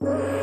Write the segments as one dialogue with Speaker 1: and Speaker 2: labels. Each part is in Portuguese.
Speaker 1: you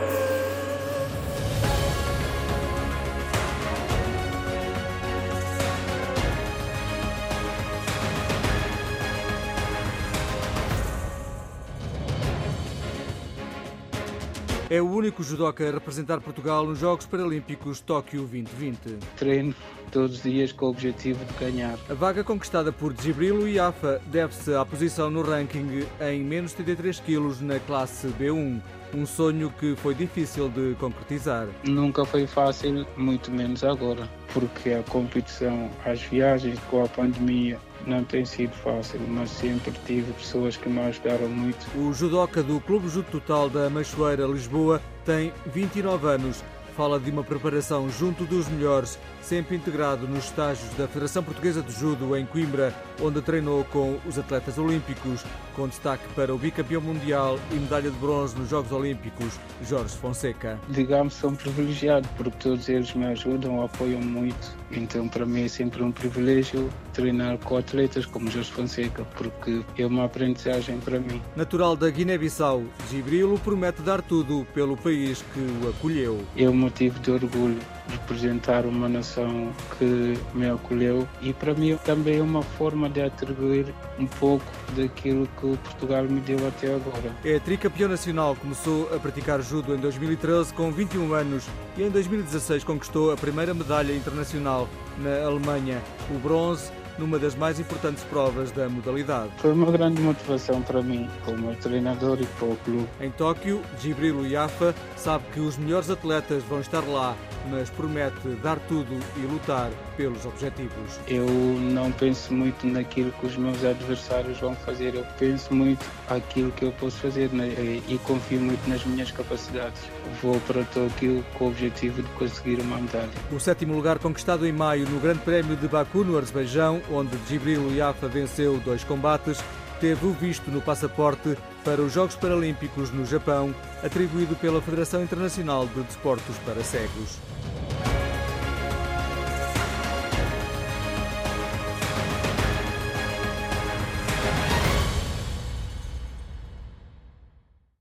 Speaker 1: É o único judoca a representar Portugal nos Jogos Paralímpicos Tóquio 2020.
Speaker 2: Treino todos os dias com o objetivo de ganhar.
Speaker 1: A vaga conquistada por Gibrilo e Afa deve-se à posição no ranking em menos 33 quilos na classe B1. Um sonho que foi difícil de concretizar.
Speaker 2: Nunca foi fácil, muito menos agora, porque a competição, as viagens com a pandemia, não tem sido fácil, mas sempre tive pessoas que me ajudaram muito.
Speaker 1: O judoca do Clube Judo Total da Machoeira, Lisboa, tem 29 anos fala de uma preparação junto dos melhores, sempre integrado nos estágios da Federação Portuguesa de Judo em Coimbra, onde treinou com os atletas olímpicos, com destaque para o bicampeão mundial e medalha de bronze nos Jogos Olímpicos, Jorge Fonseca.
Speaker 2: Digamos, sou um privilegiado porque todos eles me ajudam, apoiam muito. Então, para mim é sempre um privilégio treinar com atletas como Jorge Fonseca, porque é uma aprendizagem para mim.
Speaker 1: Natural da Guiné-Bissau, Gibrilo promete dar tudo pelo país que o acolheu.
Speaker 2: Eu motivo de orgulho representar uma nação que me acolheu e para mim também é uma forma de atribuir um pouco daquilo que Portugal me deu até agora.
Speaker 1: É tricampeão nacional, começou a praticar judo em 2013 com 21 anos e em 2016 conquistou a primeira medalha internacional na Alemanha, o bronze numa das mais importantes provas da modalidade.
Speaker 2: Foi uma grande motivação para mim, como treinador e para o clube.
Speaker 1: Em Tóquio, Gibrilo Iafa sabe que os melhores atletas vão estar lá, mas promete dar tudo e lutar pelos objetivos.
Speaker 2: Eu não penso muito naquilo que os meus adversários vão fazer, eu penso muito aquilo que eu posso fazer né? e confio muito nas minhas capacidades. Vou para Tóquio com o objetivo de conseguir uma medalha.
Speaker 1: O sétimo lugar conquistado em maio no Grande Prémio de Baku, no Azerbaijão, onde Gibril Iafa venceu dois combates, teve o visto no passaporte para os Jogos Paralímpicos no Japão, atribuído pela Federação Internacional de Desportos para Cegos.